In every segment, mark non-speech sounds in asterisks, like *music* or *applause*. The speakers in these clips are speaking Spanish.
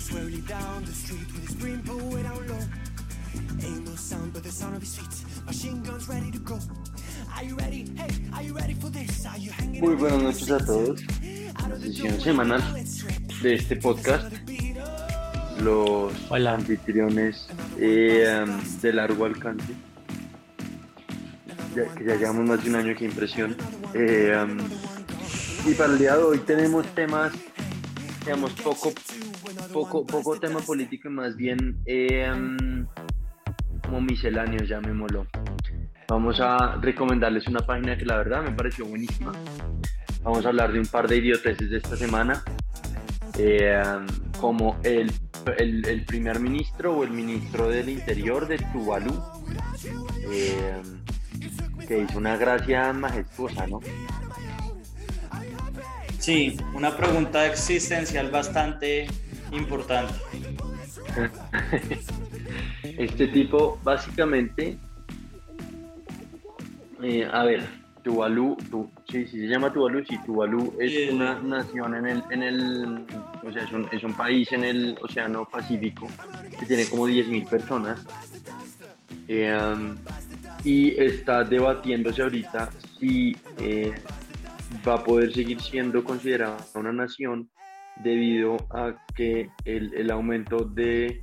walks slowly down the street with his brim pulled way down low. Ain't no sound but the sound of his feet. Machine guns ready to go. Are you ready? Hey, are you ready for this? Are you hanging Muy buenas noches a todos. Sesión door, semanal de este podcast. Los Hola. anfitriones eh, um, de largo alcance. Ya, que ya llevamos más de un año, qué impresión. Eh, um, y para el día de hoy tenemos temas, digamos, poco, poco, poco tema político y más bien eh, um, como misceláneos, llamémoslo. Vamos a recomendarles una página que la verdad me pareció buenísima. Vamos a hablar de un par de idioteces de esta semana, eh, como el, el, el primer ministro o el ministro del Interior de Tuvalu, eh, que hizo una gracia majestuosa, ¿no? Sí, una pregunta existencial bastante importante. *laughs* Este tipo, básicamente, eh, a ver, Tuvalu, tu, sí, sí, se llama Tuvalu, sí, Tuvalu es una nación en el, en el, o sea, es un, es un país en el Océano Pacífico que tiene como 10.000 personas eh, um, y está debatiéndose ahorita si eh, va a poder seguir siendo considerada una nación debido a que el, el aumento de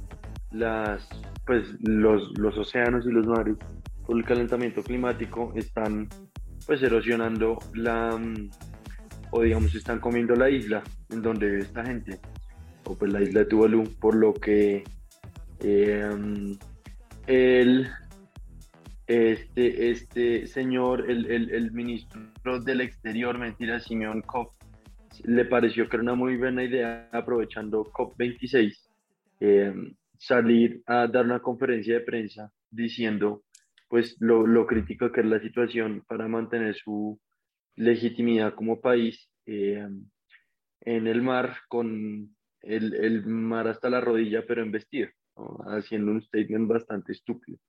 las pues los, los océanos y los mares por el calentamiento climático están pues erosionando la mm, o digamos están comiendo la isla en donde vive esta gente o pues la isla de Tuvalu por lo que eh, mm, el este, este señor, el, el, el ministro del Exterior, mentira, Simeón Koch, le pareció que era una muy buena idea, aprovechando COP26, eh, salir a dar una conferencia de prensa diciendo pues lo, lo crítico que es la situación para mantener su legitimidad como país eh, en el mar con el, el mar hasta la rodilla pero en vestido, ¿no? haciendo un statement bastante estúpido.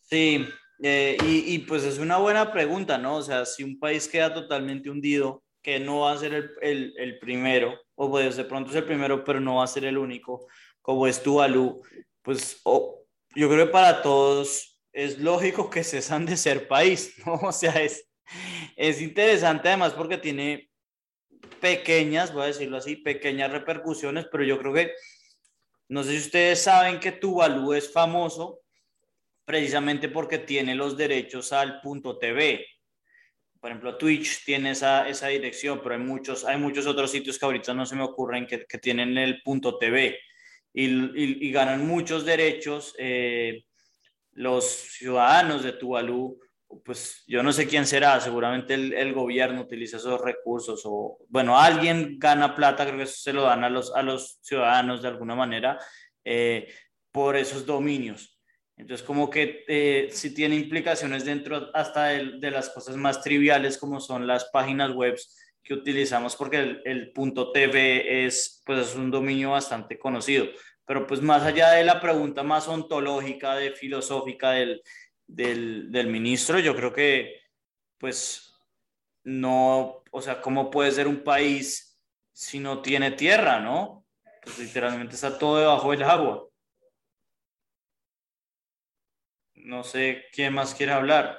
Sí, eh, y, y, pues es una buena pregunta, ¿no? O sea, si un país queda totalmente hundido, que no va a ser el, el, el primero, o pues de pronto es el primero, pero no va a ser el único, como es Tuvalu, pues oh, yo creo que para todos es lógico que cesan *laughs* de ser país, ¿no? O sea, es, es interesante además porque tiene pequeñas, voy a decirlo así, pequeñas repercusiones, pero yo creo que, no sé si ustedes saben que Tuvalu es famoso precisamente porque tiene los derechos al punto TV. Por ejemplo, Twitch tiene esa, esa dirección, pero hay muchos, hay muchos otros sitios que ahorita no se me ocurren que, tienen el punto TV y, ganan muchos derechos eh, los ciudadanos de Tuvalu. Pues yo no sé quién será, seguramente el, gobierno utiliza esos recursos o, bueno, alguien gana plata, creo que se lo dan a los, a los ciudadanos de alguna manera eh, por esos dominios. Entonces, como que eh, sí tiene implicaciones dentro hasta de, de, las cosas más triviales como son las páginas web que utilizamos, porque el, punto TV es, pues, es un dominio bastante conocido. Pero pues más allá de la pregunta más ontológica, de filosófica del, del, del ministro, yo creo que pues no, o sea, ¿cómo puede ser un país si no tiene tierra, no? Pues literalmente está todo debajo del agua. No sé quién más quiere hablar.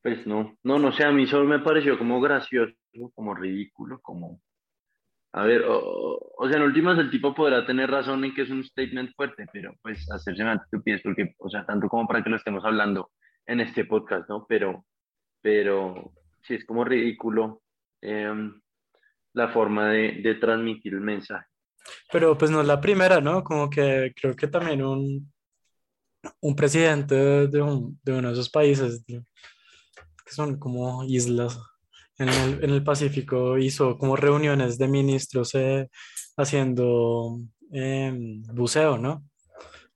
Pues no, no, no sé, a mí solo me pareció como gracioso, como ridículo, como... A ver, o, sea, en últimas el tipo podrá tener razón en que es un statement fuerte, pero pues hacerse una estupidez, porque, o sea, tanto como para que lo estemos hablando en este podcast, ¿no? Pero, pero sí es como ridículo eh, la forma de transmitir el mensaje. Pero pues no es la primera, ¿no? Como que creo que también un, un presidente de, un, de uno de esos países que son como islas en el, en el Pacífico hizo como reuniones de ministros eh, haciendo eh, buceo, ¿no?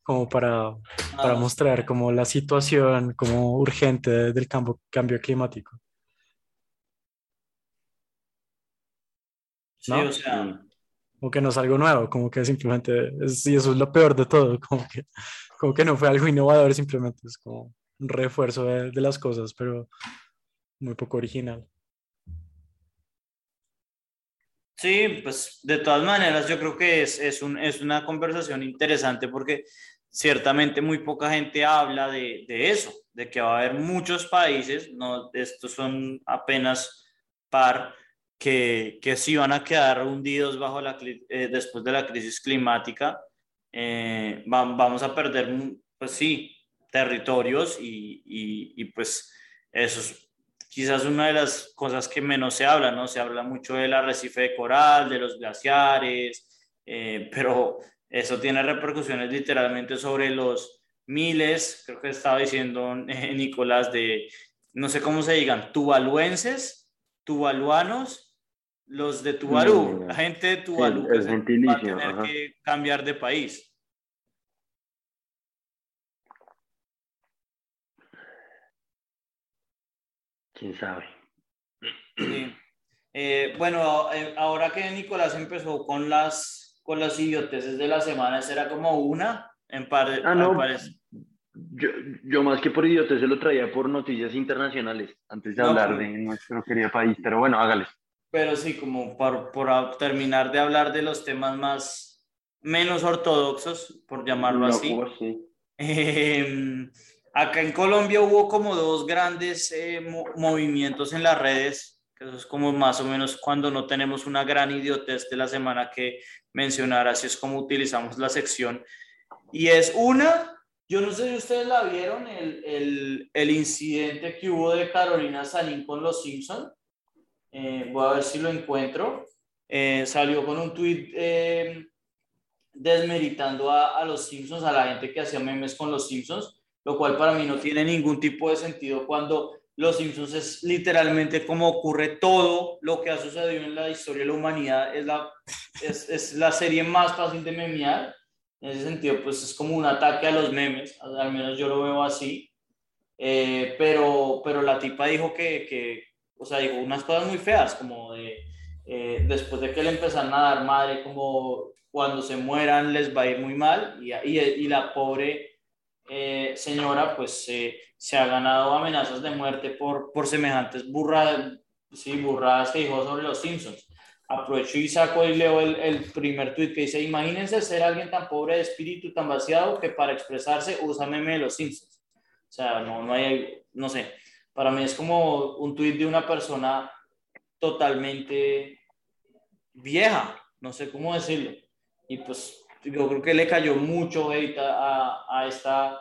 Como para, ah, para mostrar como la situación como urgente del cambio, cambio climático. Sí, o sea, como que no es algo nuevo, como que simplemente, es, y eso es lo peor de todo, *laughs* como que, como que no fue algo innovador, simplemente es como un refuerzo de, de las cosas, pero muy poco original. Sí, pues de todas maneras yo creo que es, es, un, es una conversación interesante porque ciertamente muy poca gente habla de, de, eso, de que va a haber muchos países, no, estos son apenas par, que, que sí van a quedar hundidos bajo la, eh, después de la crisis climática. Eh, vamos a perder, pues sí, territorios y, y, y pues eso es quizás una de las cosas que menos se habla, ¿no? Se habla mucho del arrecife de coral, de los glaciares, eh, pero eso tiene repercusiones literalmente sobre los miles, creo que estaba diciendo eh, Nicolás, de, no sé cómo se digan, tuvaluenses, tuvaluanos, los de Tuvalu, la gente de Tuvalu el va a tener que cambiar de país. quién sabe. Sí. Eh, bueno, eh, ahora que Nicolás empezó con las, con las idioteces de la semana, ¿será como una? En par, ah, no. Yo, yo, más que por idioteces lo traía por noticias internacionales, antes de hablar de nuestro querido país, pero bueno, hágale. Pero sí, como por, por terminar de hablar de los temas más, menos ortodoxos, por llamarlo así. Sí. Eh, Acá en Colombia hubo como dos grandes eh, movimientos en las redes, que eso es como más o menos cuando no tenemos una gran idiotez de la semana que mencionar, así es como utilizamos la sección. Y es una, yo no sé si ustedes la vieron, el, el, el incidente que hubo de Carolina Sanín con los Simpson. Eh, voy a ver si lo encuentro. Eh, salió con un tweet desmeritando a, a los Simpsons, a la gente que hacía memes con los Simpsons lo cual para mí no tiene ningún tipo de sentido cuando Los Simpsons es literalmente como ocurre todo lo que ha sucedido en la historia de la humanidad, es la, es, es la serie más fácil de memear, en ese sentido pues es como un ataque a los memes, al menos yo lo veo así, eh, pero, pero la tipa dijo que, que, o sea, dijo unas cosas muy feas, como de, eh, después de que le empezaron a dar madre, como cuando se mueran les va a ir muy mal, y, y, y la pobre eh, señora pues se ha ganado amenazas de muerte por, por semejantes burradas, sí, burradas que dijo sobre los Simpsons. Aprovecho y saco y leo el, el primer tuit que dice, imagínense ser alguien tan pobre de espíritu, tan vaciado, que para expresarse usa meme de los Simpsons. O sea, no, no hay, no sé, para mí es como un tuit de una persona totalmente vieja, no sé cómo decirlo. Y pues yo creo que le cayó mucho hate a, a esta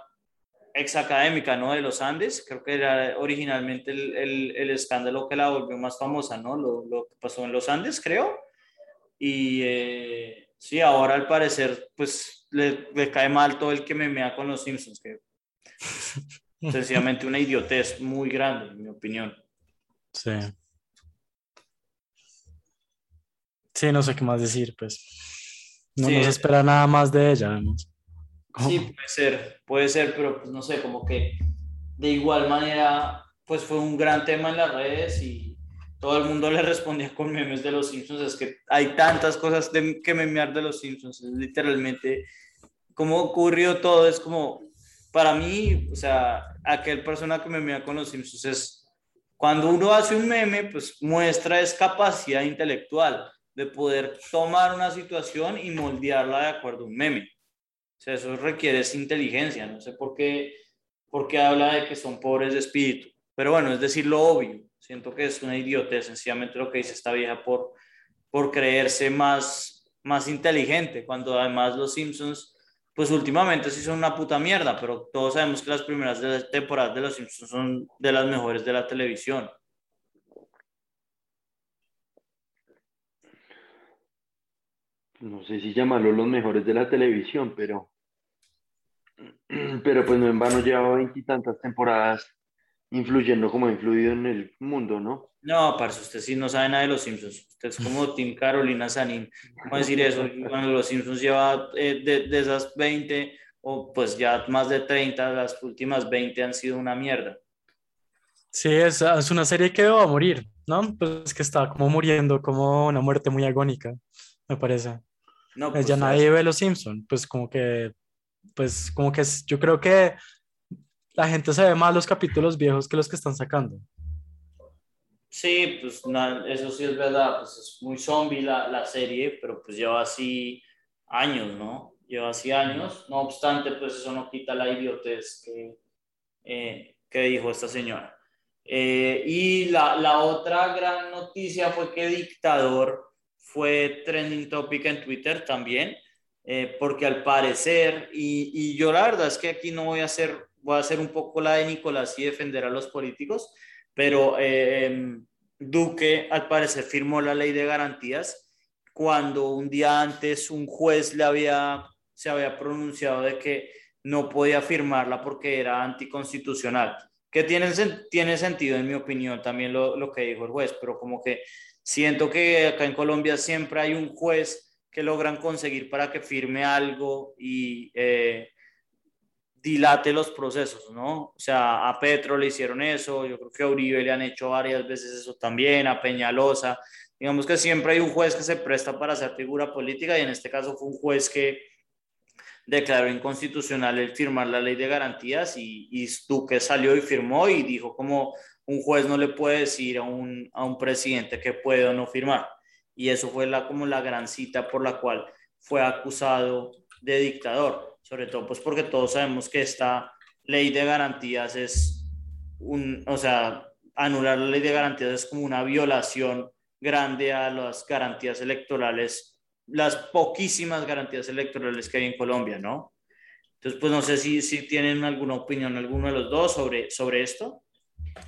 ex académica, ¿no? De los Andes, creo que era originalmente el, el, escándalo que la volvió más famosa, ¿no? Lo, lo que pasó en los Andes, creo. Y eh, sí, ahora al parecer, pues le, le, cae mal todo el que me mea con los Simpsons, que *laughs* *laughs* sencillamente una idiotez muy grande, en mi opinión. Sí. Sí, no sé qué más decir, pues. No Sí. nos espera nada más de ella, además. Sí, puede ser, puede ser, pero pues no sé, como que de igual manera, pues fue un gran tema en las redes y todo el mundo *laughs* le respondía con memes de los Simpsons. Es que hay tantas cosas de, que memear de los Simpsons, es literalmente cómo ocurrió todo, es como, para mí, o sea, aquel persona que memea con los Simpsons es, cuando uno hace un meme, pues muestra es capacidad intelectual de poder tomar una situación y moldearla de acuerdo a un meme. O sea, eso requiere es inteligencia. No sé por qué, por qué habla de que son pobres de espíritu. Pero bueno, es decir lo obvio. Siento que es una idiotez, sencillamente lo que dice esta vieja por, por creerse más, más inteligente, cuando además los Simpsons, pues últimamente sí son una puta mierda, pero todos sabemos que las primeras temporadas de los Simpsons son de las mejores de la televisión. no sé si llamarlo los mejores de la televisión, pero, *clears throat* pero pues no en vano lleva veintitantas temporadas influyendo como ha influido en el mundo, ¿no? No, parce, usted sí no sabe nada de los Simpsons. Usted es como *laughs* Tim Carolina Sanín. ¿Cómo decir eso? Cuando los Simpsons lleva eh, de, de, esas 20 o pues ya más de 30, las últimas 20 han sido una mierda. Sí, es, es una serie que va a morir, ¿no? Pues que está como muriendo, como una muerte muy agónica, me parece. No, pues ya nadie ve los Simpson, pues como que, pues como que es, yo creo que la gente se ve más los capítulos viejos que los que están sacando. Sí, pues eso sí es verdad, pues es muy zombie la, la, serie, pero pues lleva así años, ¿no? Lleva así años, no obstante, pues eso no quita la idiotez que, eh, que dijo esta señora. Eh, y la, la, otra gran noticia fue que Dictador fue trending topic en Twitter también, eh, porque al parecer, y, y, yo la verdad es que aquí no voy a hacer, voy a hacer un poco la de Nicolás y defender a los políticos, pero em, Duque al parecer firmó la ley de garantías cuando un día antes un juez le había, se había pronunciado de que no podía firmarla porque era anticonstitucional, que tiene, tiene sentido en mi opinión también lo, lo que dijo el juez, pero como que siento que acá en Colombia siempre hay un juez que logran conseguir para que firme algo y eh, dilate los procesos, ¿no? O sea, a Petro le hicieron eso, yo creo que a Uribe le han hecho varias veces eso también, a Peñalosa. Digamos que siempre hay un juez que se presta para hacer figura política y en este caso fue un juez que declaró inconstitucional el firmar la ley de garantías y, y Duque salió y firmó y dijo como un juez no le puede decir a un, a un presidente que puede o no firmar. Y eso fue la, como la gran cita por la cual fue acusado de dictador sobre todo pues porque todos sabemos que esta ley de garantías es un, o sea, anular la ley de garantías es como una violación grande a las garantías electorales, las poquísimas garantías electorales que hay en Colombia, ¿no? Entonces, pues no sé si, si tienen alguna opinión alguno de los dos sobre, sobre esto,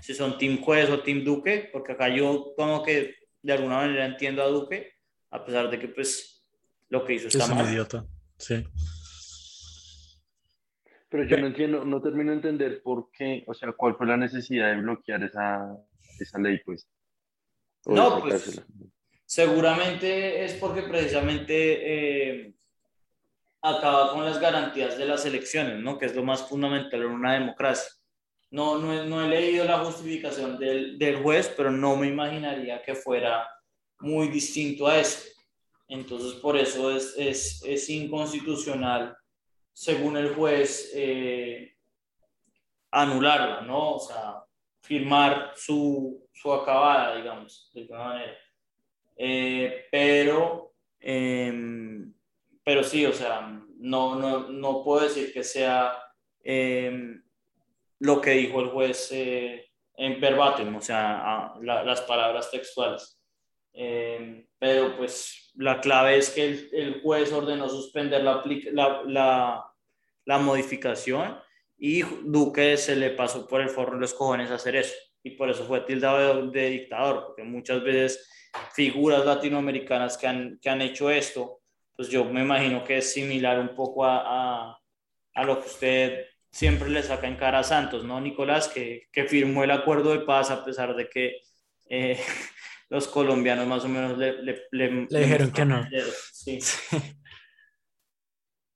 si son Team Juez o Team Duque, porque acá yo como que de alguna manera entiendo a Duque, a pesar de que pues lo que hizo está es mal. un idiota, sí. Pero yo no entiendo, no termino de entender por qué, o sea, cuál fue la necesidad de bloquear esa, esa ley, pues. no, pues seguramente es porque precisamente eh, acaba con las garantías de las elecciones, ¿no? Que es lo más fundamental en una democracia. No, no, no he leído la justificación del, del juez, pero no me imaginaría que fuera muy distinto a eso. Entonces, por eso es, es, es inconstitucional según el juez, eh, anularla, ¿no? O sea, firmar su, su acabada, digamos, de alguna manera. Eh, pero, em, pero sí, o sea, no, no, no puedo decir que sea em, lo que dijo el juez eh, en verbatim, o sea, las palabras textuales. Em, pero pues la clave es que el, el juez ordenó suspender la, la, la, modificación y Duque se le pasó por el forro los cojones hacer eso. Y por eso fue tildado de, dictador, porque muchas veces figuras latinoamericanas que han, que han hecho esto, pues yo me imagino que es similar un poco a, a, a lo que usted siempre le saca en cara a Santos, ¿no, Nicolás? Que, que firmó el acuerdo de paz a pesar de que eh, los colombianos más o menos le, le, le, dijeron que no. *laughs* Sí.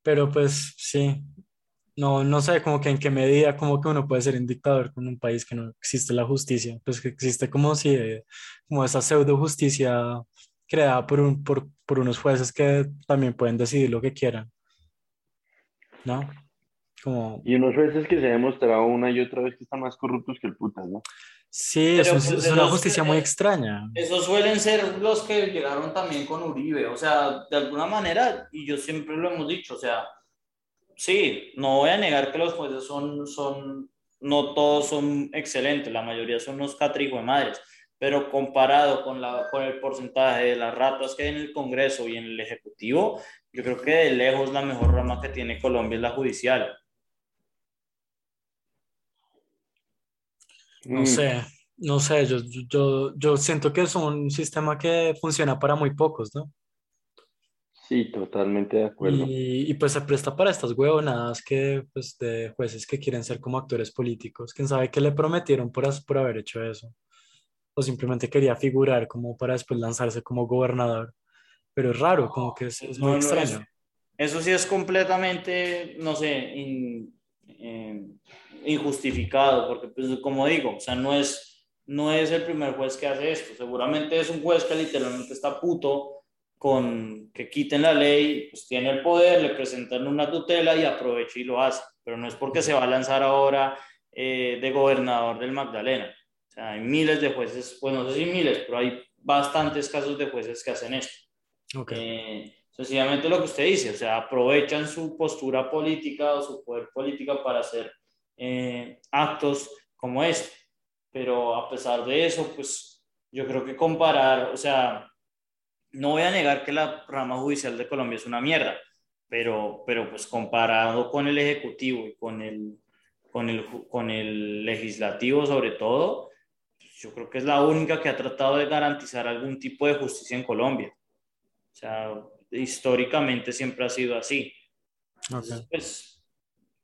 Pero pues sí, no, no sé como que en qué medida como que uno puede ser un dictador con un país que no existe la justicia, pues que existe como si, como esa pseudo justicia creada por, un, por, por unos jueces que también pueden decidir lo que quieran, ¿no? Como... Y unos jueces que se ha demostrado una y otra vez que están más corruptos que el putas, ¿no? Sí, eso, es, pues, una justicia muy extraña. Esos suelen ser los que llegaron también con Uribe, o sea, de alguna manera, y yo siempre lo hemos dicho, o sea, sí, no voy a negar que los jueces son, son no todos son excelentes, la mayoría son unos catrijo de madres, pero comparado con, la, con el porcentaje de las ratas que hay en el Congreso y en el Ejecutivo, yo creo que de lejos la mejor rama que tiene Colombia es la judicial. No mm. sé, no sé, yo, yo, yo siento que es un sistema que funciona para muy pocos, ¿no? Sí, totalmente de acuerdo. Y, y, pues se presta para estas huevonadas que, pues, de jueces que quieren ser como actores políticos. ¿Quién sabe qué le prometieron por, por haber hecho eso? O simplemente quería figurar como para después lanzarse como gobernador. Pero es raro, como que es, es muy No, no, extraño. eso, eso sí es completamente, no sé, in- eh, injustificado, porque pues como digo, o sea, no es, no es el primer juez que hace esto, seguramente es un juez que literalmente está puto con que quiten la ley, pues tiene el poder, le presentan una tutela y aprovecha y lo hace, pero no es porque se va a lanzar ahora eh, de gobernador del Magdalena. O sea, hay miles de jueces, pues no sé si miles, pero hay bastantes casos de jueces que hacen esto. Ok. Eh, sencillamente lo que usted dice, o sea, aprovechan su postura política o su poder político para hacer eh, actos como este. Pero a pesar de eso, pues yo creo que comparar, o sea, no voy a negar que la rama judicial de Colombia es una mierda, pero, pero pues comparado con el Ejecutivo y con el, con el, con el Legislativo sobre todo, yo creo que es la única que ha tratado de garantizar algún tipo de justicia en Colombia. O sea, históricamente siempre ha sido así. Pues,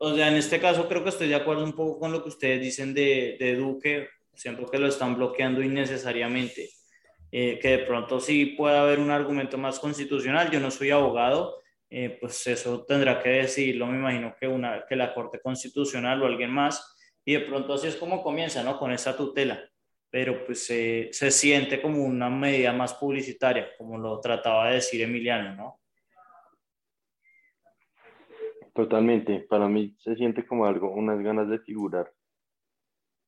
o sea, en este caso creo que estoy de acuerdo un poco con lo que ustedes dicen de, de Duque. Siento que lo están bloqueando innecesariamente. Eh, que de pronto sí puede haber un argumento más constitucional. Yo no soy abogado, eh, pues eso tendrá que decidirlo, me imagino que, una, que la Corte Constitucional o alguien más. Y de pronto así es como comienza, ¿no? Con esa tutela. Pero pues eh, se siente como una medida más publicitaria, como lo trataba de decir Emiliano, ¿no? Totalmente, para mí se siente como algo, unas ganas de figurar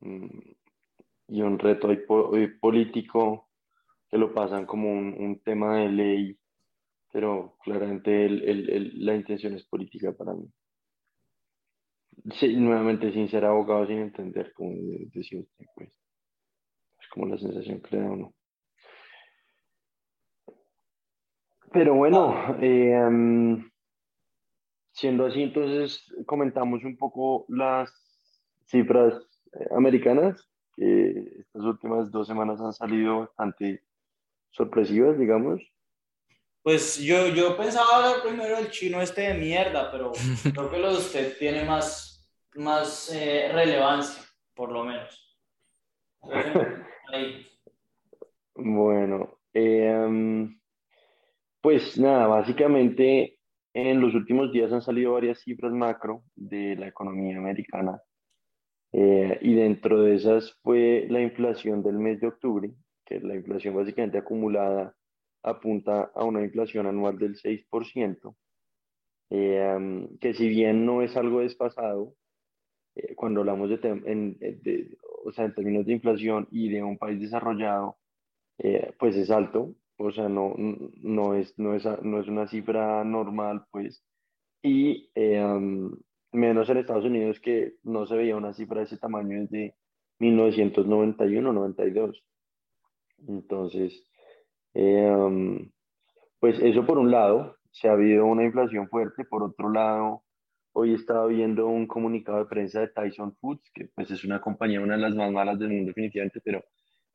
mm, y un reto eh, político que lo pasan como un, un tema de ley, pero claramente el- el- el- la intención es política para mí. Sí, nuevamente, sin ser abogado, sin entender, como de- decía usted, pues, es como la sensación que le da uno. Pero bueno, eh, mm, Siendo así, entonces comentamos un poco las cifras eh, americanas, que estas últimas dos semanas han salido bastante sorpresivas, digamos. Pues yo, yo pensaba hablar primero del chino este de mierda, pero *laughs* creo que lo de usted tiene más, más eh, relevancia, por lo menos. *laughs* Ahí. Bueno, eh, pues nada, básicamente en los últimos días han salido varias cifras macro de la economía americana eh, y dentro de esas fue la inflación del mes de octubre, que la inflación básicamente acumulada apunta a una inflación anual del 6%, eh, um, que si bien no es algo desfasado, eh, cuando hablamos de, en, eh, de- o sea, en términos de inflación y de un país desarrollado, eh, pues es alto, o sea, no, no, es, no, es, no es una cifra normal, pues, y eh, um, menos en Estados Unidos que no se veía una cifra de ese tamaño desde 1991-92. Entonces, eh, um, pues eso por un lado, se ha habido una inflación fuerte, por otro lado, hoy estaba viendo un comunicado de prensa de Tyson Foods, que pues es una compañía, una de las más malas del mundo definitivamente, pero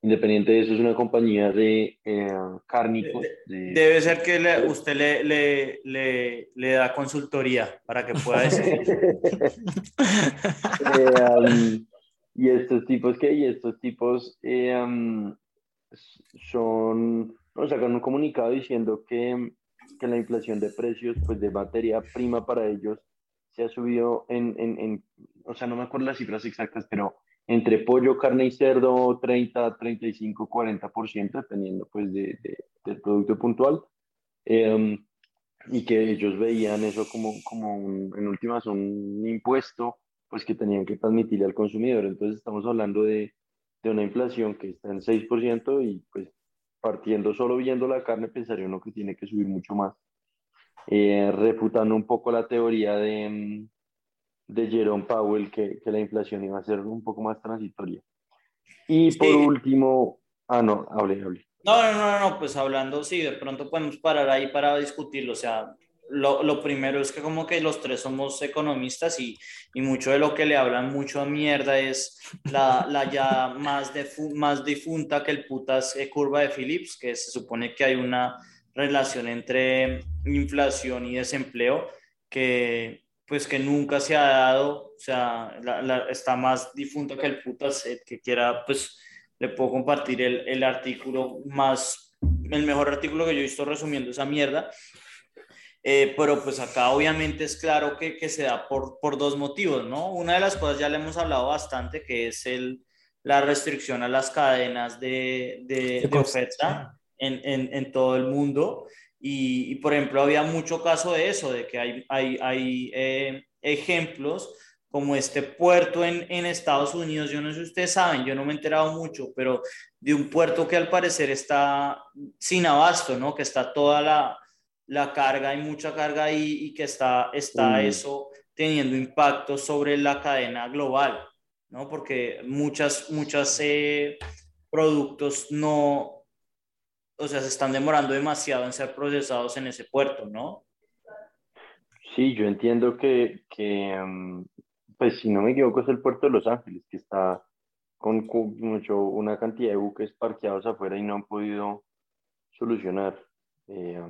independiente de eso es una compañía de eh, cárnicos. De, Debe ser que le- usted le, le, le, le da consultoría para que pueda decir. *laughs* Eh, um, y estos tipos que y estos tipos eh, um, son no, sacan un comunicado diciendo que, que la inflación de precios pues de materia prima para ellos se ha subido en, en, en o sea no me acuerdo las cifras exactas pero entre pollo carne y cerdo 30 35 40 dependiendo pues de, de, del producto puntual eh, y que ellos veían eso como, como un, en últimas un impuesto pues que tenían que transmitirle al consumidor. Entonces estamos hablando de, de una inflación que está en 6% y pues partiendo solo viendo la carne pensaría uno que tiene que subir mucho más. Eh, refutando un poco la teoría de, mm, de Jerome Powell que, que la inflación iba a ser un poco más transitoria. Y por Sí. último, ah no, hable, hable. No, no, no, no, pues hablando, sí, de pronto podemos parar ahí para discutirlo. O sea, lo, lo primero es que como que los tres somos economistas y, y mucho de lo que le hablan mucho a mierda es la, la ya más, defu- más difunta que el putas eh, curva de Phillips, que se supone que hay una relación entre inflación y desempleo que pues que nunca se ha dado, o sea, la- la- está más difunta que el putas, el que quiera pues le puedo compartir el, el artículo más, el mejor artículo que yo he visto resumiendo esa mierda. Eh, pero pues acá obviamente es claro que, que se da por, por dos motivos, ¿no? Una de las cosas ya le hemos hablado bastante, que es el, la restricción a las cadenas de, de, de oferta en, en, en, todo el mundo. Y, y, por ejemplo, había mucho caso de eso, de que hay, hay, hay eh, ejemplos como este puerto en, en Estados Unidos. Yo no sé si ustedes saben, yo no me he enterado mucho, pero de un puerto que al parecer está sin abasto, ¿no? Que está toda la, la carga, hay mucha carga ahí y que está, está eso teniendo impacto sobre la cadena global, ¿no? Porque muchas, muchas eh, productos no, o sea, se están demorando demasiado en ser procesados en ese puerto, ¿no? Sí, yo entiendo que, que mm, pues si no me equivoco es el puerto de Los Ángeles, que está con, mucho, una cantidad de buques parqueados afuera y no han podido solucionar eh,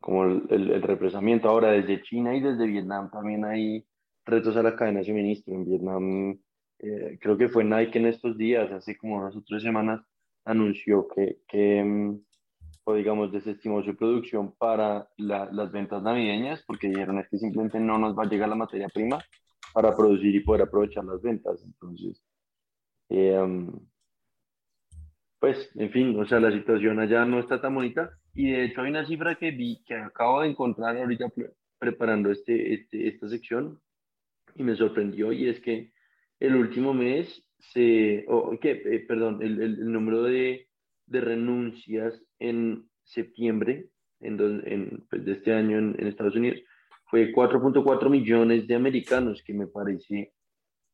como el, el, represamiento. Ahora, desde China y desde Vietnam también hay retos a la cadena de suministro. En Vietnam, eh, creo que fue Nike en estos días, hace como unas o tres semanas, anunció que, que mm, o digamos, desestimó su producción para las ventas navideñas porque dijeron es que simplemente no nos va a llegar la materia prima para producir y poder aprovechar las ventas. Entonces, eh, pues, en fin, o sea, la situación allá no está tan bonita y de hecho hay una cifra que vi, que acabo de encontrar ahorita preparando este, este, esta sección y me sorprendió y es que el último mes se, o que, eh, perdón, el, número de, de renuncias en septiembre en, en pues, de este año en, Estados Unidos fue 4.4 millones de americanos, que me parece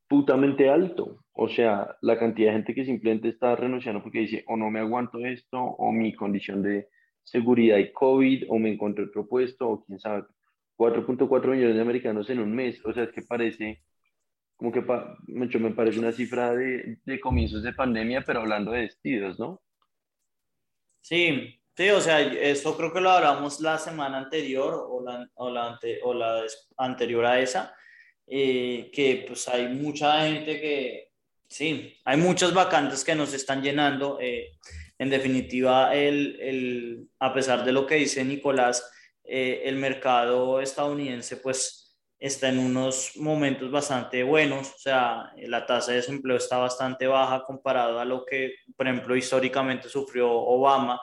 putamente alto. O sea, la cantidad de gente que simplemente está renunciando porque dice, o no me aguanto esto, o mi condición de seguridad y COVID, o me encontré otro puesto, o quién sabe. 4.4 millones de americanos en un mes. O sea, es que parece, como que mucho me parece una cifra de, de comienzos de pandemia, pero hablando de despidos, ¿no? Sí, sí, o sea, eso creo que lo hablamos la semana anterior o la, o la, o la anterior a esa, eh, que pues hay mucha gente que, sí, hay muchas vacantes que nos están llenando. Eh, en definitiva, el, el, a pesar de lo que dice Nicolás, eh, el mercado estadounidense pues está en unos momentos bastante buenos, o sea, la tasa de desempleo está bastante baja comparado a lo que, por ejemplo, históricamente sufrió Obama.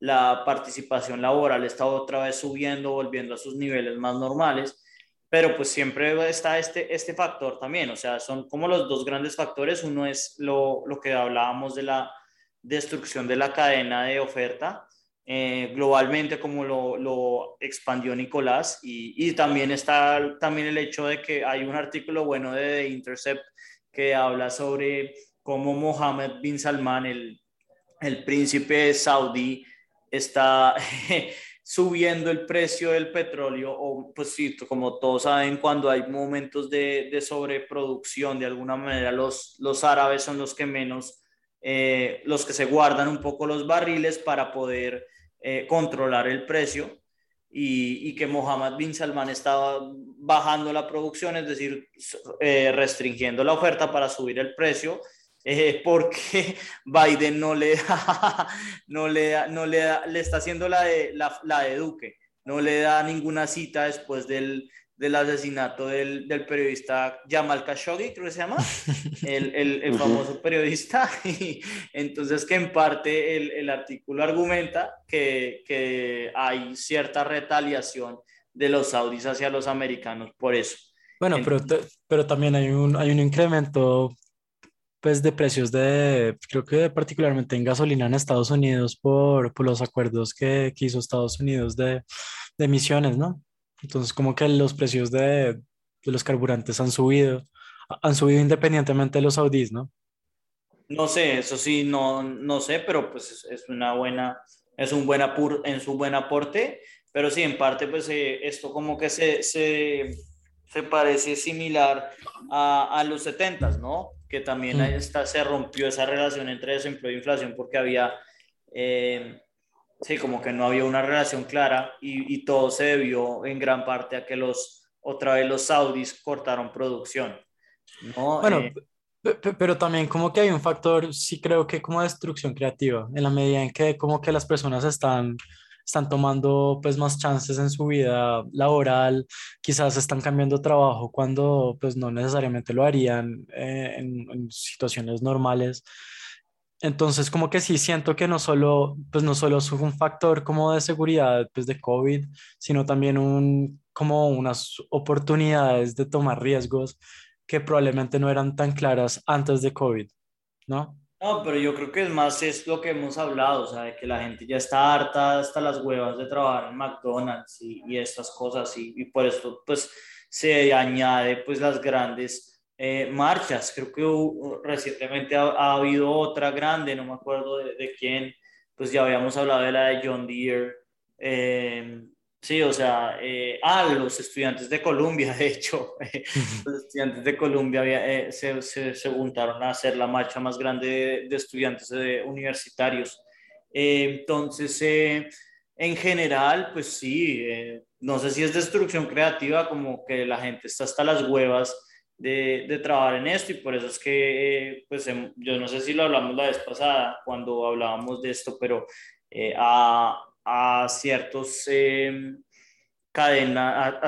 La participación laboral está otra vez subiendo, volviendo a sus niveles más normales, pero pues siempre está este, este factor también, o sea, son como los dos grandes factores. Uno es lo, lo que hablábamos de la destrucción de la cadena de oferta, eh, globalmente como lo, lo, expandió Nicolás. Y, y, también está también el hecho de que hay un artículo bueno de The Intercept que habla sobre cómo Mohammed bin Salman, el, el príncipe saudí, está *laughs* subiendo el precio del petróleo o pues sí, como todos saben, cuando hay momentos de, de sobreproducción, de alguna manera los, los árabes son los que menos, eh, los que se guardan un poco los barriles para poder eh, controlar el precio y, que Mohammed bin Salman estaba bajando la producción, es decir, eh, restringiendo la oferta para subir el precio, eh, *laughs* porque Biden no le da, *laughs* no le no le le está haciendo la de, la, la de Duque, no le da ninguna cita después del, del asesinato del, del, periodista Jamal Khashoggi, creo que se llama, *laughs* el, el, el famoso periodista. *laughs* Y entonces que en parte el, el artículo argumenta que, que, hay cierta retaliación de los saudíes hacia los americanos por eso. Bueno, pero, pero también hay un, hay un incremento pues de precios de, creo que particularmente en gasolina en Estados Unidos por, por los acuerdos que, que hizo Estados Unidos de, de emisiones, ¿no? Entonces, como que los precios de, de los carburantes han subido, han subido independientemente de los saudíes, ¿no? No sé, eso sí, no, no sé, pero pues es, una buena, es un buen, apur, en su buen aporte, pero sí, en parte, pues eh, esto como que se, se, se, parece similar a, a los 70, ¿no? Que también mm. está, se rompió esa relación entre desempleo e inflación porque había eh, Sí, como que no había una relación clara y, y, todo se debió en gran parte a que los, otra vez los saudis cortaron producción. ¿no? Bueno, eh, pero también como que hay un factor, sí creo que como destrucción creativa, en la medida en que como que las personas están, están tomando pues más chances en su vida laboral, quizás están cambiando trabajo cuando pues no necesariamente lo harían eh, en, en situaciones normales. Entonces, como que sí siento que no solo, pues no solo es un factor como de seguridad, pues de COVID, sino también un, como unas oportunidades de tomar riesgos que probablemente no eran tan claras antes de COVID, ¿no? No, pero yo creo que es más es lo que hemos hablado, o sea, de que la gente ya está harta hasta las huevas de trabajar en McDonald's y, y estas cosas y, y, por esto pues se añade pues las grandes eh, marchas. Creo que recientemente ha, ha, habido otra grande, no me acuerdo de, de, quién, pues ya habíamos hablado de la de John Deere. Eh, Sí, o sea, eh, ah, los estudiantes de Colombia, *laughs* de hecho, *laughs* los estudiantes de Colombia eh, se, se, se, juntaron a hacer la marcha más grande de, de estudiantes de, universitarios. Eh, entonces, eh, en general, pues sí, eh, no sé si es destrucción creativa, como que la gente está hasta las huevas de, de trabajar en esto y por eso es que, pues em, yo no sé si lo hablamos la vez pasada cuando hablábamos de esto, pero a a ciertos eh,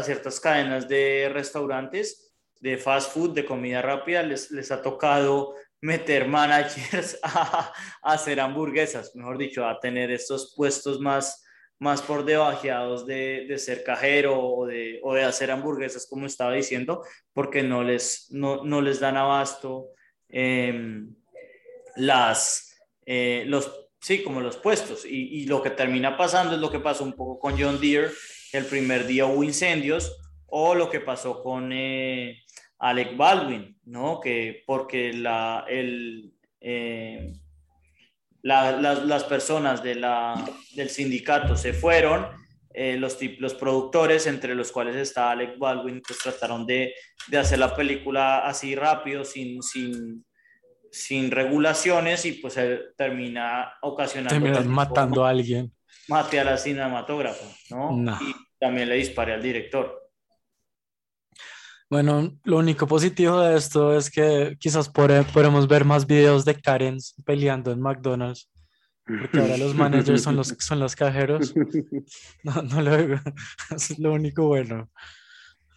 ciertas cadenas de restaurantes de fast food, de comida rápida, les, les ha tocado meter managers *laughs* a, hacer hamburguesas, mejor dicho, a tener estos puestos más, más por debajeados de, de ser cajero o de, o de hacer hamburguesas, como estaba diciendo, porque no les, no, no les dan abasto eh, las, eh, los sí, como los puestos. Y, y, lo que termina pasando es lo que pasó un poco con John Deere, el primer día hubo incendios, o lo que pasó con eh, Alec Baldwin, ¿no? Que porque la, el, eh, la, las, las, personas de la, del sindicato se fueron, eh, los, los productores, entre los cuales está Alec Baldwin, pues trataron de, de hacer la película así rápido, sin, sin, sin regulaciones y pues él termina ocasionando... Terminas matando a alguien. Mate a la cinematógrafa, ¿no? No. Y también le dispare al director. Bueno, lo único positivo de esto es que quizás podremos ver más videos de Karens peleando en McDonald's. Porque ahora los managers son los, son los cajeros. *laughs* No, no lo veo. *laughs* Es lo único bueno.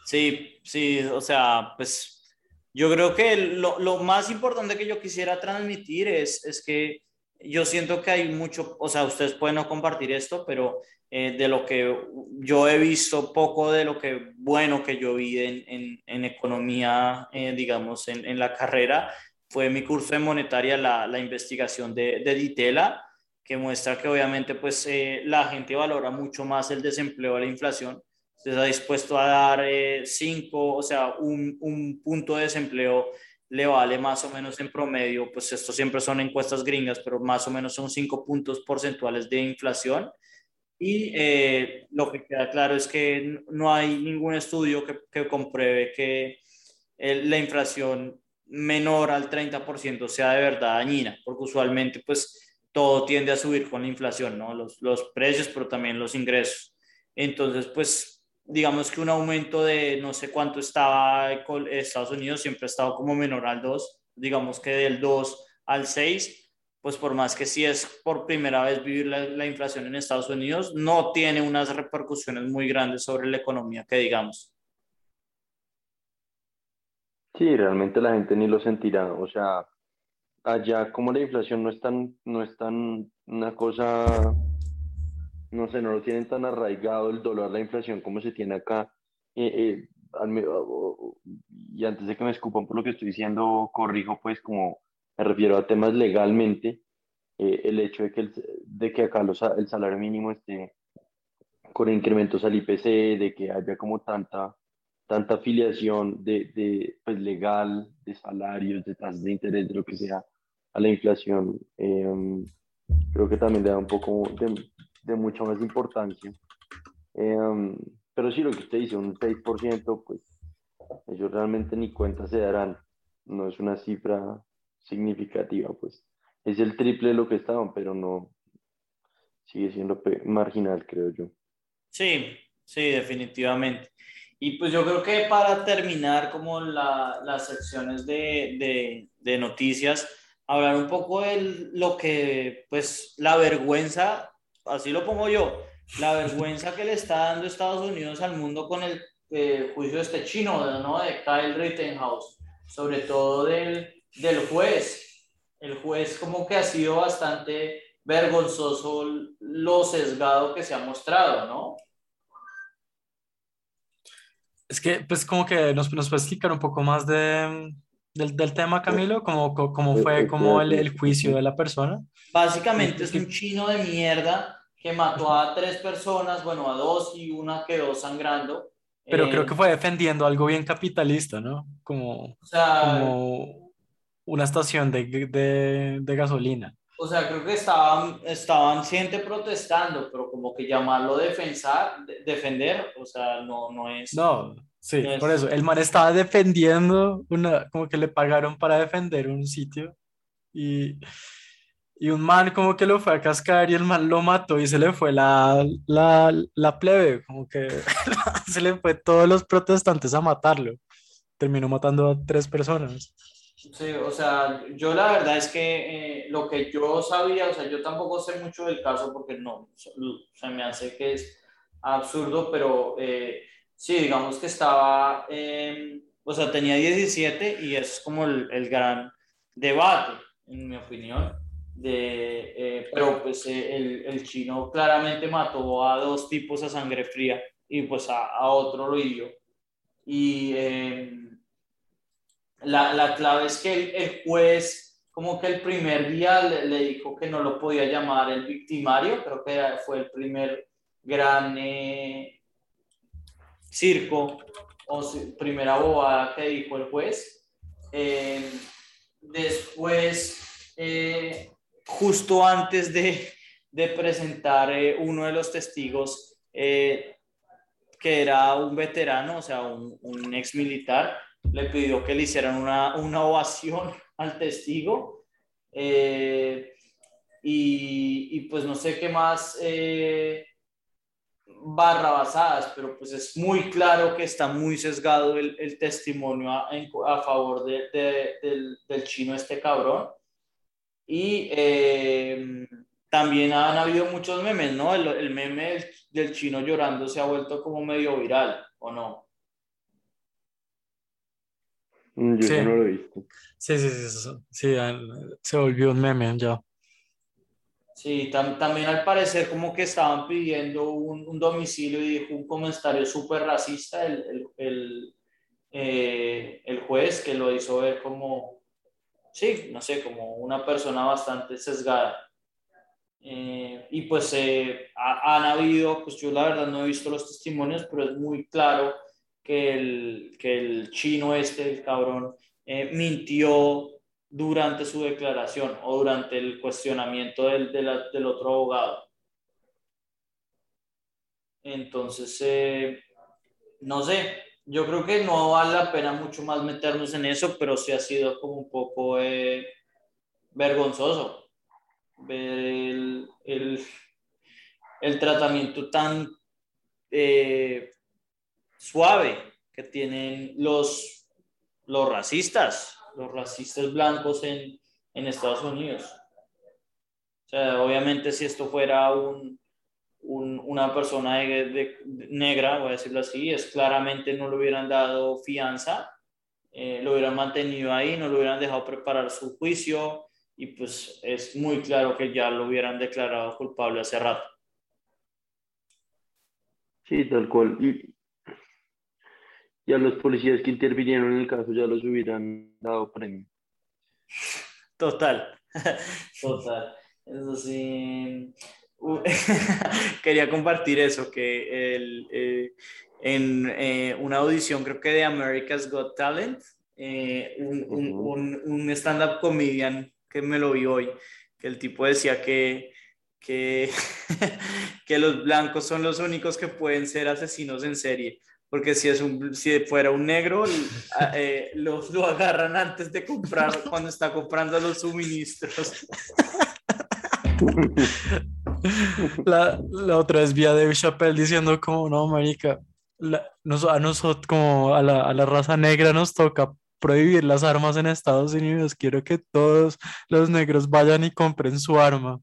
Sí, sí, o sea, pues yo creo que lo, lo, más importante que yo quisiera transmitir es, es, que yo siento que hay mucho, o sea, ustedes pueden no compartir esto, pero eh, de lo que yo he visto, poco de lo que bueno que yo vi en, en, economía, eh, digamos, en, en, la carrera, fue mi curso de monetaria, la, la investigación de, de Ditela, que muestra que obviamente pues eh, la gente valora mucho más el desempleo a la inflación está dispuesto a dar 5, eh, o sea, un, un, punto de desempleo le vale más o menos en promedio, pues esto siempre son encuestas gringas, pero más o menos son 5 puntos porcentuales de inflación. Y eh, lo que queda claro es que no hay ningún estudio que, que compruebe que el, la inflación menor al 30% sea de verdad dañina, porque usualmente pues todo tiende a subir con la inflación, ¿no? Los, los precios, pero también los ingresos. Entonces, pues digamos que un aumento de no sé cuánto estaba Estados Unidos, siempre ha estado como menor al 2, digamos que del 2 al 6, pues por más que si es por primera vez vivir la, la, inflación en Estados Unidos, no tiene unas repercusiones muy grandes sobre la economía que digamos. Sí, realmente la gente ni lo sentirá, o sea, allá como la inflación no es tan, no es tan una cosa no sé, no lo tienen tan arraigado el dolor, la inflación como se tiene acá. Eh, eh, y antes de que me escupan por lo que estoy diciendo, corrijo, pues como me refiero a temas legalmente, eh, el hecho de que, el, de que acá los, el salario mínimo esté con incrementos al IPC, de que haya como tanta, tanta afiliación de, de pues, legal, de salarios, de tasas de interés, de lo que sea, a la inflación, eh, creo que también le da un poco de, de mucha más importancia. Eh, pero sí, lo que usted dice, un 6%, pues ellos realmente ni cuenta se darán. No es una cifra significativa, pues es el triple de lo que estaban, pero no sigue siendo marginal, creo yo. Sí, sí, definitivamente. Y pues yo creo que para terminar como la, las secciones de, de, noticias, hablar un poco de lo que, pues, la vergüenza así lo pongo yo, la vergüenza que le está dando Estados Unidos al mundo con el eh, juicio este chino, ¿no? De Kyle Rittenhouse, sobre todo del, del juez. El juez como que ha sido bastante vergonzoso lo sesgado que se ha mostrado, ¿no? Es que, pues, como que nos, nos puede explicar un poco más de, del, del tema, Camilo, cómo, cómo- cómo fue como el, el juicio de la persona. Básicamente es un chino de mierda que mató a tres personas, bueno, a dos y una quedó sangrando. Pero Eh, creo que fue defendiendo algo bien capitalista, ¿no? Como, O sea, como una estación de, de, de gasolina. o sea, creo que estaban, estaban gente protestando, pero como que llamarlo defensar, de- defender, o sea, no, no es... No, sí, No es- por eso. El man estaba defendiendo una, como que le pagaron para defender un sitio y, y un man como que lo fue a cascar y el man lo mató y se le fue la, la, la plebe, como que *laughs* se le fue todos los protestantes a matarlo. Terminó matando a tres personas. Sí, o sea, yo la verdad es que eh, lo que yo sabía, o sea, yo tampoco sé mucho del caso porque no, o sea, me hace que es absurdo, pero eh, sí, digamos que estaba, eh, o sea, tenía 17 y es como el, el gran debate, en mi opinión, de, eh, pero pues eh, el, el chino claramente mató a dos tipos a sangre fría y pues a, a otro lo hirió. Y... la, la clave es que el, el juez, como que el primer día le, dijo que no lo podía llamar el victimario, creo que fue el primer gran eh, circo o primera bobada que dijo el juez. Eh, después, eh, justo antes de, de presentar uno de los testigos, que era un veterano, o sea, un, un ex militar, le pidió que le hicieran una, una ovación *laughs* al testigo. eh, y, y, pues no sé qué más eh, barrabasadas, pero pues es muy claro que está muy sesgado el, el testimonio a, a favor de- de- del, chino este cabrón. Y eh, también han habido muchos memes, ¿no? El, el meme del chino llorando se ha vuelto como medio viral, ¿o no? Mm, Yo Sí. no lo he visto. Sí, sí, sí, sí, se volvió un meme ya. Sí, tam- también al parecer como que estaban pidiendo un, un domicilio y dijo un comentario súper racista el, el, el, eh, el juez que lo hizo ver como, sí, no sé, como una persona bastante sesgada. Eh, y pues eh, ha- han habido, pues yo la verdad no he visto los testimonios, pero es muy claro que el, que el chino este, el cabrón, eh, mintió durante su declaración o durante el cuestionamiento del, del otro abogado. Entonces, eh, no sé, yo creo que no vale la pena mucho más meternos en eso, pero sí ha sido como un poco eh, vergonzoso ver el, el, tratamiento tan suave que tienen los, los racistas, los racistas blancos en, en Estados Unidos. O sea, obviamente si esto fuera un, un- una persona de- de- de- negra, voy a decirlo así, es claramente no le hubieran dado fianza, eh, lo hubieran mantenido ahí, no lo hubieran dejado preparar su juicio y pues es muy claro que ya lo hubieran declarado culpable hace rato. Sí, tal cual. Y, y a los policías que intervinieron en el caso ya los hubieran dado premio. Total, total. Eso sí. *laughs* Quería compartir eso, que el, eh, en eh, una audición, creo que de America's Got Talent, eh, un, un- Ujú. un- un stand-up comedian que me lo vi hoy, que el tipo decía que, que, *laughs* que los blancos son los únicos que pueden ser asesinos en serie. Porque si, es un, si fuera un negro, a- eh, lo, lo agarran antes de comprar, cuando está comprando los suministros. La, la otra vez vi a Dave Chappelle diciendo como, no, marica, la- nos- a nosotros, como a la, a la raza negra nos toca prohibir las armas en Estados Unidos. Quiero que todos los negros vayan y compren su arma.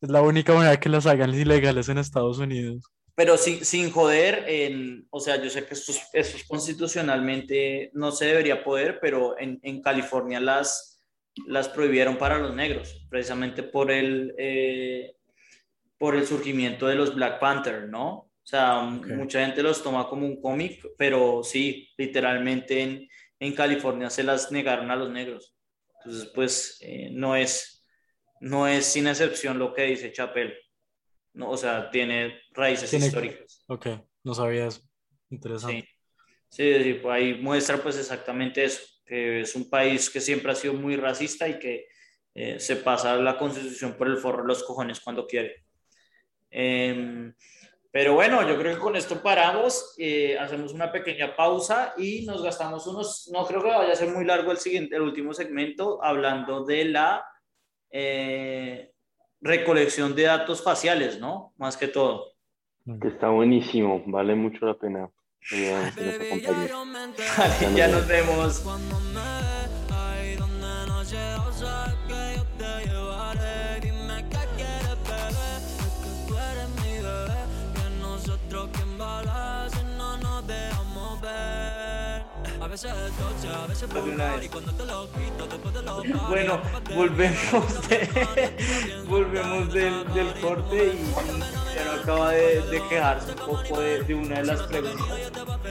Es la única manera que las hagan ilegales en Estados Unidos. Pero sin, sin joder, en, o sea, yo sé que esto, es- esto es constitucionalmente no se debería poder, pero en, en California las, las prohibieron para los negros, precisamente por el, eh, por el surgimiento de los Black Panther, ¿no? O sea, mucha gente los toma como un cómic, pero sí, literalmente en, en, California se las negaron a los negros. Entonces, pues eh, no, es, no es sin excepción lo que dice Chapel. No, o sea, tiene raíces históricas. Ok, no sabía eso. Interesante. Sí, sí, pues ahí muestra pues exactamente eso, que es un país que siempre ha sido muy racista y que eh, se pasa la constitución por el forro de los cojones cuando quiere. Eh, pero bueno, yo creo que con esto paramos, eh, hacemos una pequeña pausa y nos gastamos unos, no creo que vaya a ser muy largo el siguiente, el último segmento, hablando de la eh, recolección de datos faciales, ¿no? Más que todo. Que está buenísimo, vale mucho la pena. *laughs* ya nos vemos. Bueno, volvemos, de, *laughs* volvemos del, del, corte y ya no acaba de, de, quejarse un poco de, de una de las preguntas.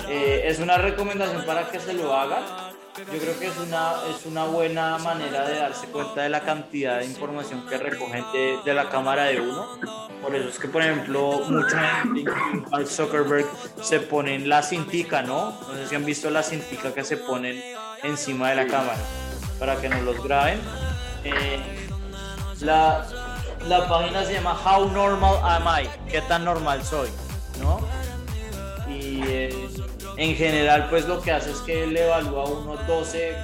Eh, es una recomendación para que se lo haga yo creo que es una, es una buena manera de darse cuenta de la cantidad de información que recogen de, de la cámara de uno. Por eso es que, por ejemplo, mucha gente, al Zuckerberg, se ponen la cintica, ¿no? No sé si han visto la cintica que se ponen encima de la cámara para que nos los graben. Eh, la, la página se llama How Normal Am I? ¿Qué tan normal soy? ¿No? Y eh, en general, pues lo que hace es que le evalúa unos 12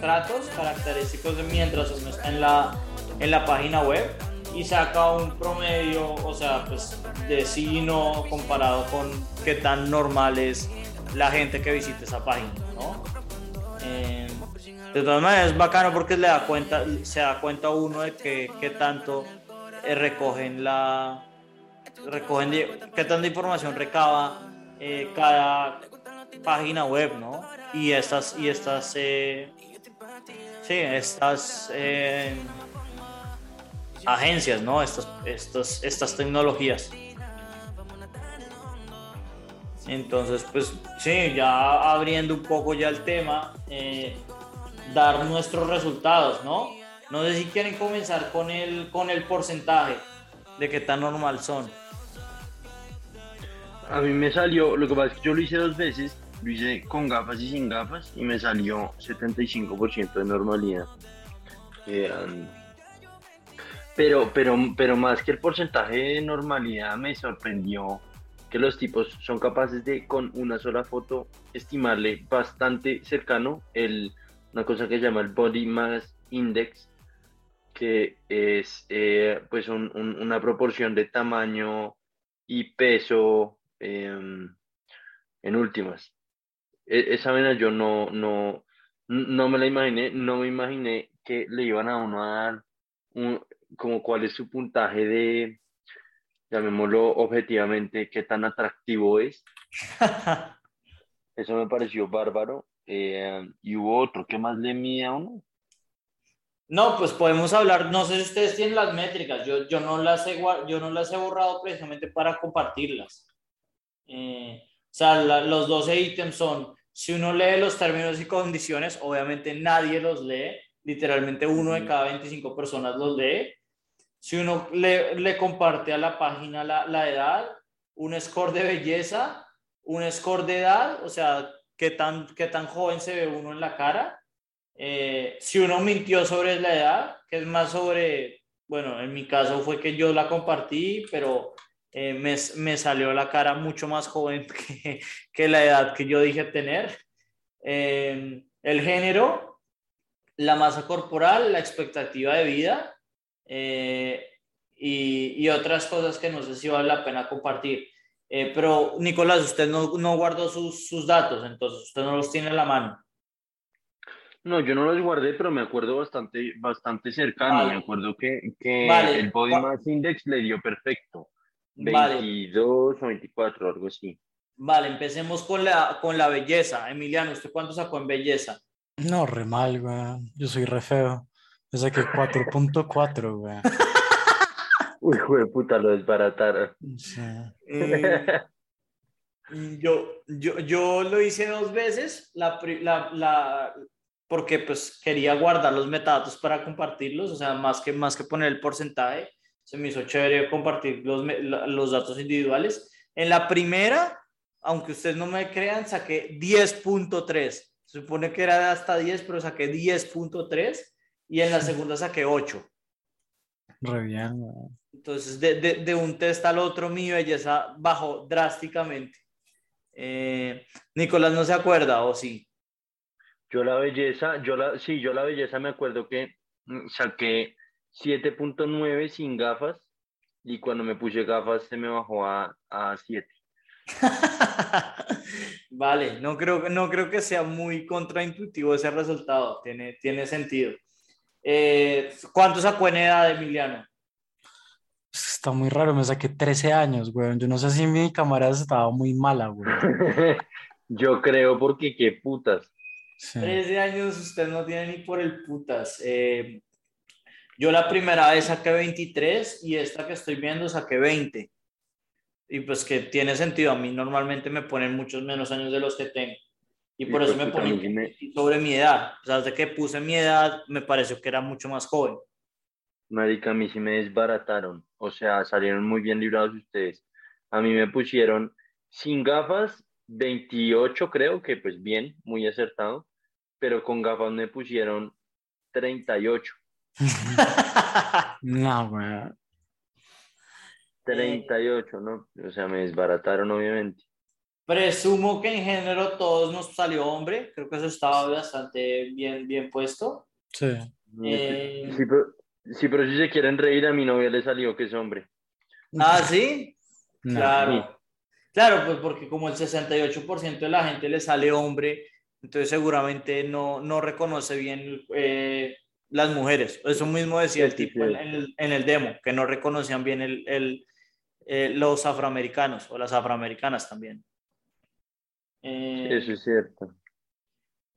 tratos característicos mientras uno está en la, en la página web y saca un promedio, o sea, pues de sí no comparado con qué tan normal es la gente que visita esa página, ¿no? Eh, de todas maneras es bacano porque le da cuenta, se da cuenta uno de que, qué tanto eh, recogen la recogen qué tanta información recaba eh, cada página web, ¿no? Y estas, y estas, eh, sí, estas eh, agencias, ¿no? Estas, estas, estas tecnologías. Entonces, pues sí, ya abriendo un poco ya el tema, eh, dar nuestros resultados, ¿no? No sé si quieren comenzar con el, con el porcentaje de qué tan normal son. A mí me salió, lo que pasa es que yo lo hice dos veces lo hice con gafas y sin gafas y me salió 75% de normalidad. pero, pero, pero más que el porcentaje de normalidad me sorprendió que los tipos son capaces de con una sola foto estimarle bastante cercano el, una cosa que se llama el Body Mass Index, que es eh, pues una proporción de tamaño y peso em, en últimas. E, esa vena yo no, no, no me la imaginé, no me imaginé que le iban a uno a dar un, como cuál es su puntaje de, llamémoslo objetivamente, qué tan atractivo es. *laughs* Eso me pareció bárbaro. Eh, y hubo otro, ¿qué más le mía a uno? No, pues podemos hablar, no sé si ustedes tienen las métricas, yo, yo, no, las he, yo no las he borrado precisamente para compartirlas. Eh, o sea, los 12 ítems son, si uno lee los términos y condiciones, obviamente nadie los lee, literalmente uno de cada 25 personas los lee. Si uno le, le comparte a la página la, la, edad, un score de belleza, un score de edad, o sea, qué tan, qué tan joven se ve uno en la cara. Eh, si uno mintió sobre la edad, que es más sobre, bueno, en mi caso fue que yo la compartí, pero eh, me, me, salió la cara mucho más joven *laughs* que, que la edad que yo dije tener. Eh, el género, la masa corporal, la expectativa de vida eh, y, y, otras cosas que no sé si vale la pena compartir. pero Nicolás, usted no, no guardó sus, sus, datos, entonces usted no los tiene en la mano. No, yo no los guardé, pero me acuerdo bastante, bastante cercano. Me acuerdo que, que el Body Mass Index le dio perfecto. 22 o 24, algo así. Vale, empecemos con la, con la belleza. Emiliano, ¿usted cuánto sacó en belleza? No, re mal, güey. Yo soy re feo. Yo saqué 4.4, güey. *laughs* Uy, güey, puta, lo desbarataron. Eh, Yo, yo, yo lo hice dos veces, la, la, la- porque pues quería guardar los metadatos para compartirlos, o sea, más que, más que poner el porcentaje, se me hizo chévere compartir los, los datos individuales. En la primera, aunque ustedes no me crean, saqué 10.3. Se supone que era hasta 10, pero saqué 10.3 y en la segunda saqué 8. Re bien. Entonces, de, de, de un test al otro, mi belleza bajó drásticamente. Eh, Nicolás no se acuerda, ¿o sí? Yo la belleza, yo la, sí, yo la belleza me acuerdo que mm, saqué 7.9 sin gafas y cuando me puse gafas se me bajó a, a 7. *laughs* vale, no creo, no creo que sea muy contraintuitivo ese resultado, tiene, tiene sentido. Eh, ¿Cuánto sacó en edad, Emiliano? Está muy raro, me saqué 13 años, weón. Yo no sé si mi cámara estaba muy mala, weón. *laughs* Yo creo porque qué putas. Sí. 13 años, usted no tiene ni por el putas. Eh, yo la primera vez saqué 23 y esta que estoy viendo saqué 20. Y pues que tiene sentido, a mí normalmente me ponen muchos menos años de los que tengo. Y por Hijo eso de me ponen me- sobre mi edad. O sea, desde que puse mi edad, me pareció que era mucho más joven. Marica, a mí sí me desbarataron. O sea, salieron muy bien librados ustedes. A mí me pusieron sin gafas 28, creo que pues bien, muy acertado. Pero con gafas me pusieron 38. No, weón. 38, ¿no? O sea, me desbarataron obviamente. Presumo que en género todos nos salió hombre. Creo que eso estaba bastante bien, bien puesto. Sí. Eh, Sí, pero, sí, pero si se quieren reír, a mi novia le salió que es hombre. Ah, sí. No. Claro. Claro, pues porque como el 68% de la gente le sale hombre, entonces seguramente no, no reconoce bien eh, las mujeres. Eso mismo decía el tipo en, el, en el demo, que no reconocían bien el, el, eh, los afroamericanos o las afroamericanas también. Eh, Eso es cierto.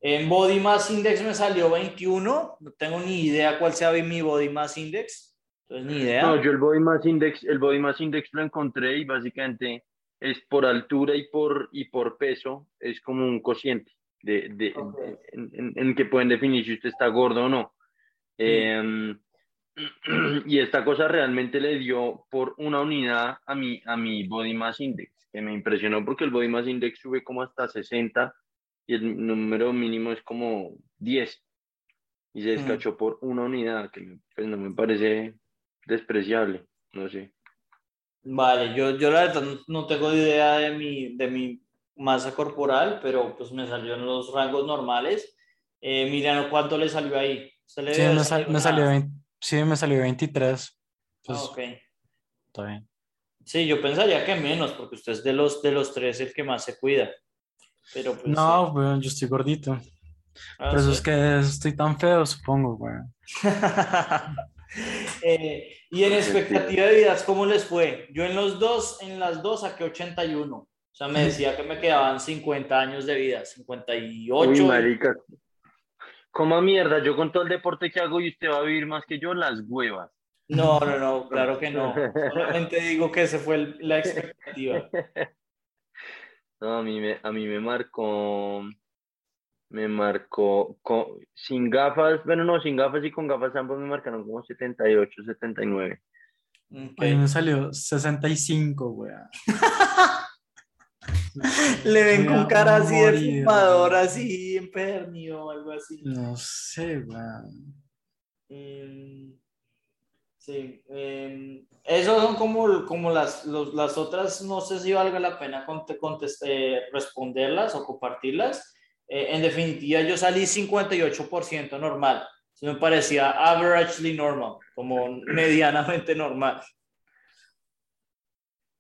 en Body Mass Index me salió 21, no tengo ni idea cuál sea mi Body Mass Index, entonces ni idea. No, yo el body mass index, el body mass index lo encontré y básicamente es por altura y por, y por peso, es como un cociente de, de, Ok. en, en- en que pueden definir si usted está gordo o no. Em, *clears throat* y esta cosa realmente le dio por una unidad a mi, a mi body mass index, que me impresionó porque el body mass index sube como hasta 60 y el número mínimo es como 10 y se Mm. descachó por una unidad, que pues no me parece despreciable, no sé. Vale, yo, yo la verdad no- no tengo idea de mi, de mi masa corporal, pero pues me salió en los rangos normales. Eh, Emiliano, ¿cuánto le salió ahí? ¿Se le Sí, me, sal- salió 20 sí, me salió 23. Ah, Pues, ok. está bien. Sí, yo pensaría que menos, porque usted es de los, de los tres el que más se cuida. Pero pues. No, weón, yo estoy gordito. Ah, Por eso sí. es que estoy tan feo, supongo, weón. *laughs* Eh, y en expectativa de vidas, ¿cómo les fue? Yo en los dos, en las dos saqué 81. O sea, me decía que me quedaban 50 años de vida, 58. Uy, marica. Coma mierda, yo con todo el deporte que hago y usted va a vivir más que yo, las huevas. No, no, no, claro que no. Solamente *laughs* digo que esa fue el- la expectativa. *laughs* No, a mí me, a mí me marcó, me marcó con- sin gafas, bueno, no, sin gafas y con gafas ambos me marcaron como 78, 79. Ok. A mí me salió 65, weón. *laughs* *laughs* Le ven con cara así de fumador, así empedernido o algo así. No sé, weón. Mm, sí, em, esos son como, como las, los- las otras, no sé si valga la pena conte- contest- eh, responderlas o compartirlas. Eh, en definitiva, yo salí 58% normal. Me parecía averagely normal, como *clears throat* medianamente normal.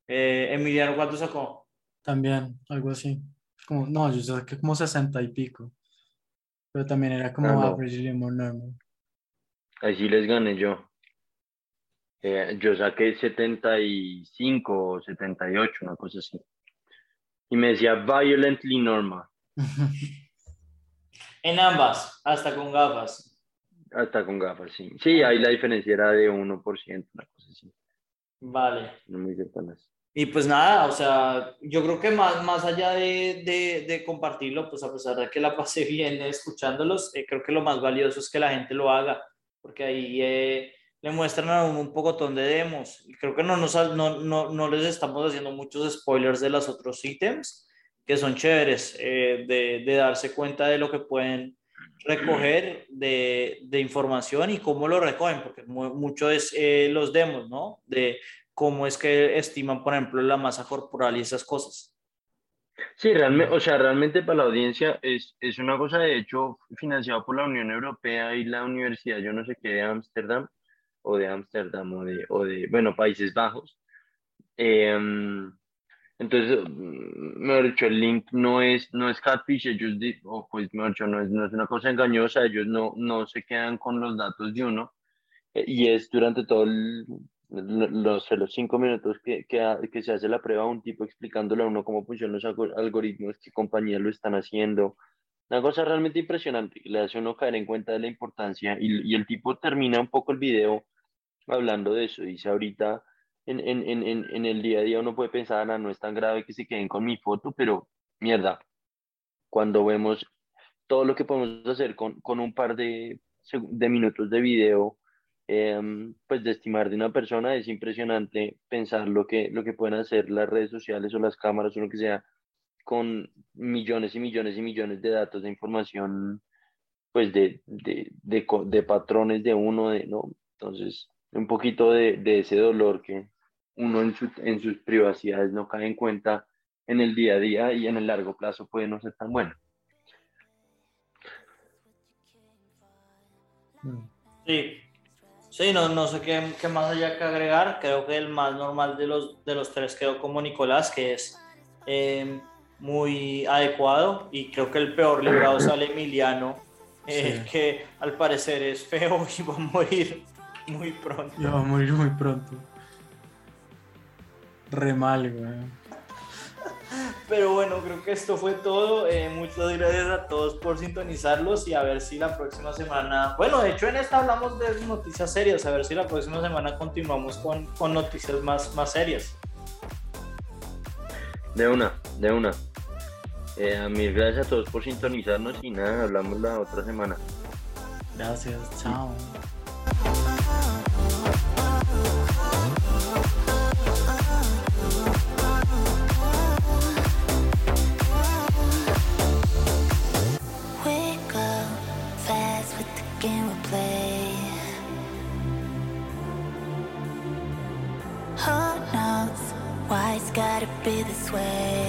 Eh, Emiliano, ¿cuánto sacó? También, algo así. Como, no, yo saqué como 60 y pico. Pero también era como Ah, no. average more normal. Así les gané yo. Eh, yo saqué 75 o 78, una cosa así. Y me decía violently normal, *laughs* En ambas, hasta con gafas. hasta con gafas, sí. Sí, ahí la diferencia era de 1%, una cosa así. Vale. No muy cercanas. Y pues nada, o sea, yo creo que más, más allá de, de, de compartirlo, pues a pesar de que la *laughs* pasé bien escuchándolos, eh, creo que lo más valioso es que la gente lo haga, porque ahí eh, le muestran a un, un pocotón de demos. Y creo que no, nos, no, no, no les estamos haciendo muchos spoilers de los otros ítems, que son chéveres, eh, de, de darse cuenta de lo que pueden recoger de, de, información y cómo lo recogen, porque mucho es eh, los demos, ¿no? De cómo es que estiman, por ejemplo, la masa corporal y esas cosas. Sí, realmente, o sea, realmente para la audiencia es, es una cosa, de hecho, financiada por la Unión Europea y la Universidad, yo no sé qué, de Ámsterdam, o de Ámsterdam, o de, o de, bueno, Países Bajos. Eh, entonces, mejor dicho, el link no es, no es catfish, ellos, o pues mejor dicho, no es, no es una cosa engañosa, ellos no, no se quedan con los datos de uno, eh, y es durante todo el, los, los cinco minutos que, que, que, se hace la prueba, un tipo explicándole a uno cómo funcionan los algoritmos, qué compañías lo están haciendo. Una cosa realmente impresionante que le hace a uno caer en cuenta de la importancia y, y el tipo termina un poco el video hablando de eso. Dice ahorita en, en, en, en el día a día uno puede pensar, ah, no es tan grave que se queden con mi foto, pero mierda, cuando vemos todo lo que podemos hacer con, con un par de, de minutos de video, Em, pues de estimar de una persona es impresionante pensar lo que, lo que pueden hacer las redes sociales o las cámaras o lo que sea con millones y millones y millones de datos de información pues de, de, de, de patrones de uno, de, ¿no? Entonces, un poquito de, de ese dolor que uno en, su, en sus privacidades no cae en cuenta en el día a día y en el largo plazo puede no ser tan bueno. Sí, Sí, no, no sé qué, qué, más haya que agregar. Creo que el más normal de los, de los tres quedó como Nicolás, que es eh, muy adecuado. Y creo que el peor librado sale Emiliano, eh, sí. que al parecer es feo *laughs* y va a morir muy pronto. Y va a morir muy pronto. Re mal, güey. Pero bueno, creo que esto fue todo. Eh, muchas gracias a todos por sintonizarlos y a ver si la próxima semana, bueno, de hecho en esta hablamos de noticias serias, a ver si la próxima semana continuamos con, con noticias más, más serias. De una, de una. Eh, mil gracias a todos por sintonizarnos y nada, hablamos la otra semana. Gracias, chao. Be this way